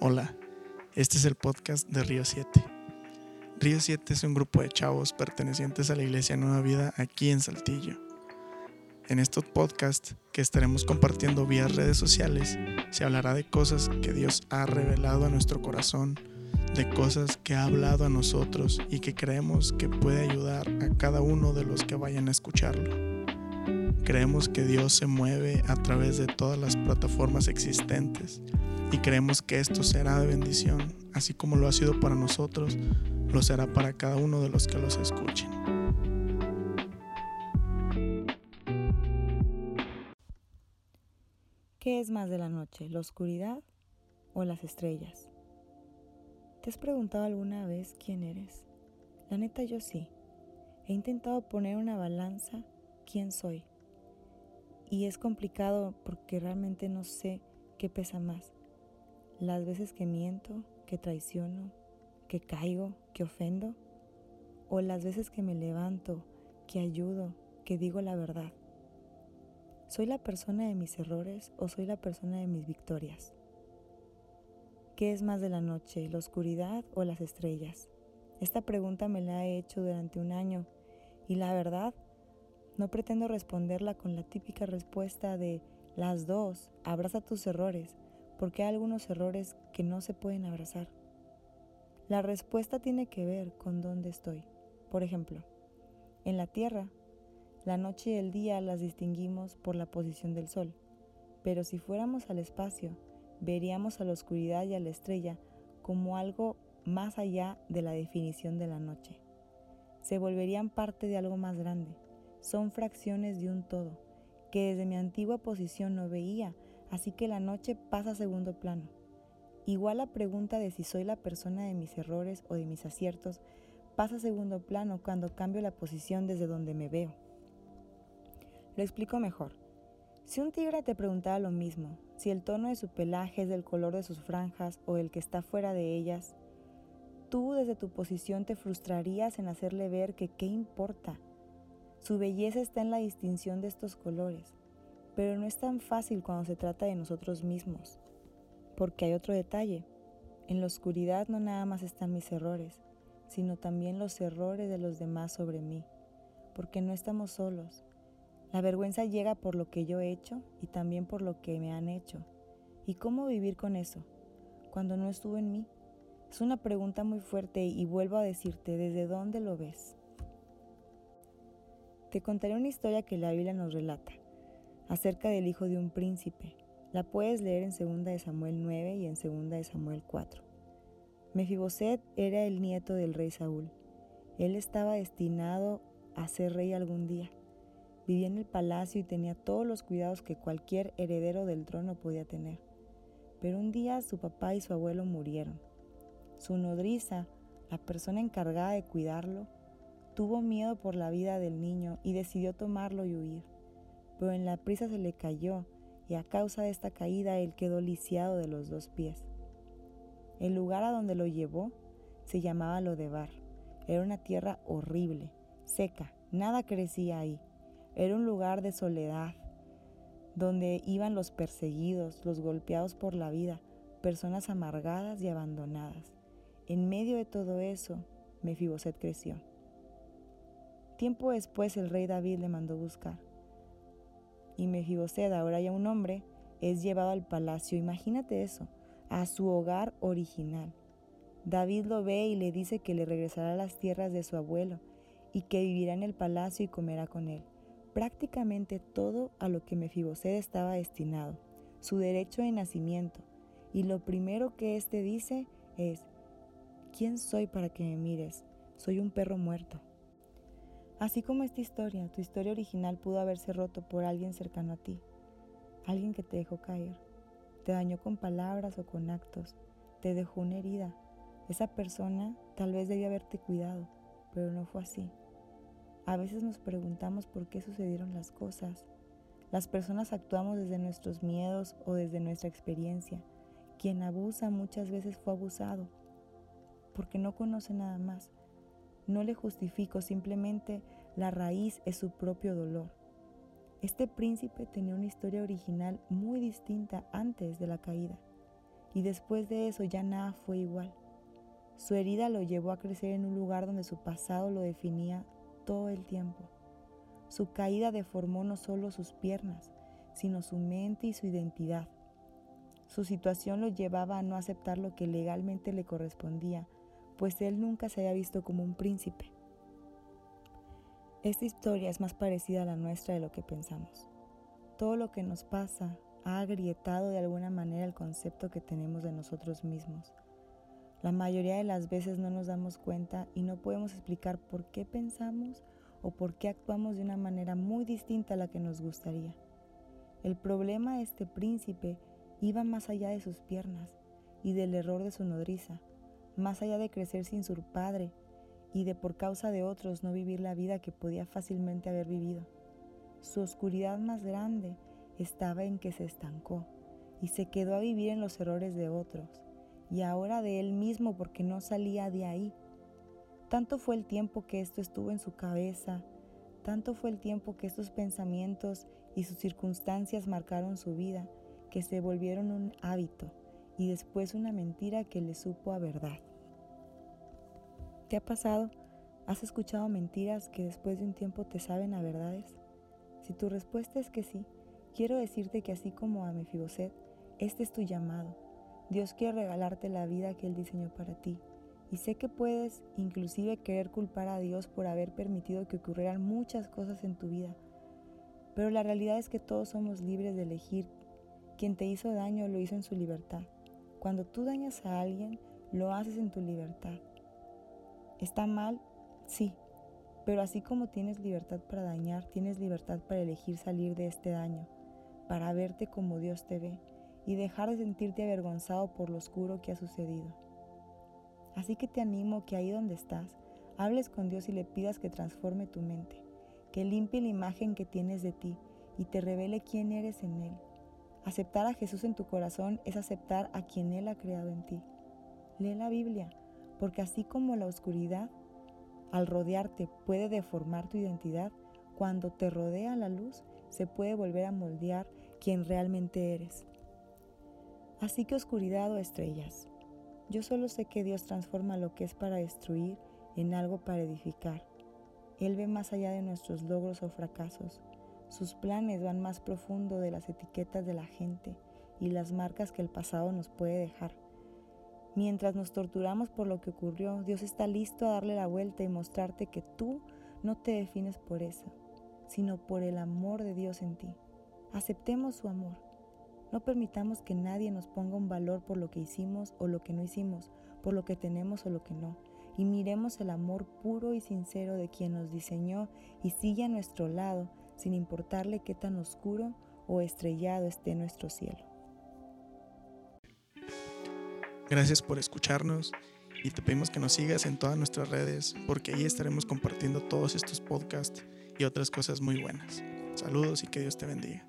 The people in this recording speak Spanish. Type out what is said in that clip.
Hola, este es el podcast de Río 7. Río 7 es un grupo de chavos pertenecientes a la Iglesia Nueva Vida aquí en Saltillo. En estos podcasts que estaremos compartiendo vía redes sociales, se hablará de cosas que Dios ha revelado a nuestro corazón, de cosas que ha hablado a nosotros y que creemos que puede ayudar a cada uno de los que vayan a escucharlo. Creemos que Dios se mueve a través de todas las plataformas existentes y creemos que esto será de bendición, así como lo ha sido para nosotros, lo será para cada uno de los que los escuchen. ¿Qué es más de la noche, la oscuridad o las estrellas? ¿Te has preguntado alguna vez quién eres? La neta yo sí. He intentado poner una balanza quién soy. Y es complicado porque realmente no sé qué pesa más las veces que miento, que traiciono, que caigo, que ofendo, o las veces que me levanto, que ayudo, que digo la verdad. ¿Soy la persona de mis errores o soy la persona de mis victorias? ¿Qué es más de la noche, la oscuridad o las estrellas? Esta pregunta me la he hecho durante un año y la verdad no pretendo responderla con la típica respuesta de las dos, abraza tus errores, porque hay algunos errores que no se pueden abrazar. La respuesta tiene que ver con dónde estoy. Por ejemplo, en la Tierra, la noche y el día las distinguimos por la posición del Sol, pero si fuéramos al espacio, veríamos a la oscuridad y a la estrella como algo más allá de la definición de la noche. Se volverían parte de algo más grande, son fracciones de un todo, que desde mi antigua posición no veía, así que la noche pasa a segundo plano. Igual la pregunta de si soy la persona de mis errores o de mis aciertos pasa a segundo plano cuando cambio la posición desde donde me veo. Lo explico mejor. Si un tigre te preguntara lo mismo, si el tono de su pelaje es del color de sus franjas o el que está fuera de ellas, tú desde tu posición te frustrarías en hacerle ver que qué importa. Su belleza está en la distinción de estos colores pero no es tan fácil cuando se trata de nosotros mismos, porque hay otro detalle. En la oscuridad no nada más están mis errores, sino también los errores de los demás sobre mí, porque no estamos solos. La vergüenza llega por lo que yo he hecho y también por lo que me han hecho. ¿Y cómo vivir con eso cuando no estuvo en mí? Es una pregunta muy fuerte y vuelvo a decirte, ¿desde dónde lo ves? Te contaré una historia que la Biblia nos relata acerca del hijo de un príncipe. La puedes leer en 2 de Samuel 9 y en 2 de Samuel 4. Mefiboset era el nieto del rey Saúl. Él estaba destinado a ser rey algún día. Vivía en el palacio y tenía todos los cuidados que cualquier heredero del trono podía tener. Pero un día su papá y su abuelo murieron. Su nodriza, la persona encargada de cuidarlo, tuvo miedo por la vida del niño y decidió tomarlo y huir pero en la prisa se le cayó y a causa de esta caída él quedó lisiado de los dos pies. El lugar a donde lo llevó se llamaba Lodebar. Era una tierra horrible, seca, nada crecía ahí. Era un lugar de soledad, donde iban los perseguidos, los golpeados por la vida, personas amargadas y abandonadas. En medio de todo eso, Mefiboset creció. Tiempo después el rey David le mandó buscar y Mefiboset, ahora ya un hombre, es llevado al palacio. Imagínate eso, a su hogar original. David lo ve y le dice que le regresará a las tierras de su abuelo y que vivirá en el palacio y comerá con él. Prácticamente todo a lo que Mefiboset estaba destinado, su derecho de nacimiento. Y lo primero que éste dice es, ¿quién soy para que me mires? Soy un perro muerto. Así como esta historia, tu historia original pudo haberse roto por alguien cercano a ti, alguien que te dejó caer, te dañó con palabras o con actos, te dejó una herida. Esa persona tal vez debía haberte cuidado, pero no fue así. A veces nos preguntamos por qué sucedieron las cosas. Las personas actuamos desde nuestros miedos o desde nuestra experiencia. Quien abusa muchas veces fue abusado, porque no conoce nada más no le justifico, simplemente la raíz es su propio dolor. Este príncipe tenía una historia original muy distinta antes de la caída. y después de eso ya nada fue igual. Su herida lo llevó a crecer en un lugar donde su pasado lo definía todo el tiempo. Su caída deformó no solo sus piernas, sino su mente y su identidad. Su situación lo llevaba a no aceptar lo que legalmente le correspondía, pues él nunca se había visto como un príncipe. Esta historia es más parecida a la nuestra de lo que pensamos. Todo lo que nos pasa ha agrietado de alguna manera el concepto que tenemos de nosotros mismos. La mayoría de las veces no nos damos cuenta y no podemos explicar por qué pensamos o por qué actuamos de una manera muy distinta a la que nos gustaría. El problema de este príncipe iba más allá de sus piernas y del error de su nodriza, más allá de crecer sin su padre y de por causa de otros no vivir la vida que podía fácilmente haber vivido. Su oscuridad más grande estaba en que se estancó y se quedó a vivir en los errores de otros y ahora de él mismo porque no salía de ahí. Tanto fue el tiempo que esto estuvo en su cabeza, tanto fue el tiempo que estos pensamientos y sus circunstancias marcaron su vida, que se volvieron un hábito y después una mentira que le supo a verdad. ¿Te ha pasado? ¿Has escuchado mentiras que después de un tiempo te saben a verdades? Si tu respuesta es que sí, quiero decirte que así como a Mefiboset, este es tu llamado. Dios quiere regalarte la vida que Él diseñó para ti. Y sé que puedes inclusive querer culpar a Dios por haber permitido que ocurrieran muchas cosas en tu vida. Pero la realidad es que todos somos libres de elegir. Quien te hizo daño lo hizo en su libertad. Cuando tú dañas a alguien, lo haces en tu libertad. ¿Está mal? Sí. Pero así como tienes libertad para dañar, tienes libertad para elegir salir de este daño, para verte como Dios te ve y dejar de sentirte avergonzado por lo oscuro que ha sucedido. Así que te animo que ahí donde estás, hables con Dios y le pidas que transforme tu mente, que limpie la imagen que tienes de ti y te revele quién eres en Él. Aceptar a Jesús en tu corazón es aceptar a quien Él ha creado en ti. Lee la Biblia, porque así como la oscuridad al rodearte puede deformar tu identidad, cuando te rodea la luz se puede volver a moldear quien realmente eres. Así que oscuridad o estrellas, yo solo sé que Dios transforma lo que es para destruir en algo para edificar. Él ve más allá de nuestros logros o fracasos. Sus planes van más profundo de las etiquetas de la gente y las marcas que el pasado nos puede dejar. Mientras nos torturamos por lo que ocurrió, Dios está listo a darle la vuelta y mostrarte que tú no te defines por eso, sino por el amor de Dios en ti. Aceptemos su amor. No permitamos que nadie nos ponga un valor por lo que hicimos o lo que no hicimos, por lo que tenemos o lo que no. Y miremos el amor puro y sincero de quien nos diseñó y sigue a nuestro lado, sin importarle qué tan oscuro o estrellado esté nuestro cielo. Gracias por escucharnos y te pedimos que nos sigas en todas nuestras redes porque ahí estaremos compartiendo todos estos podcasts y otras cosas muy buenas. Saludos y que Dios te bendiga.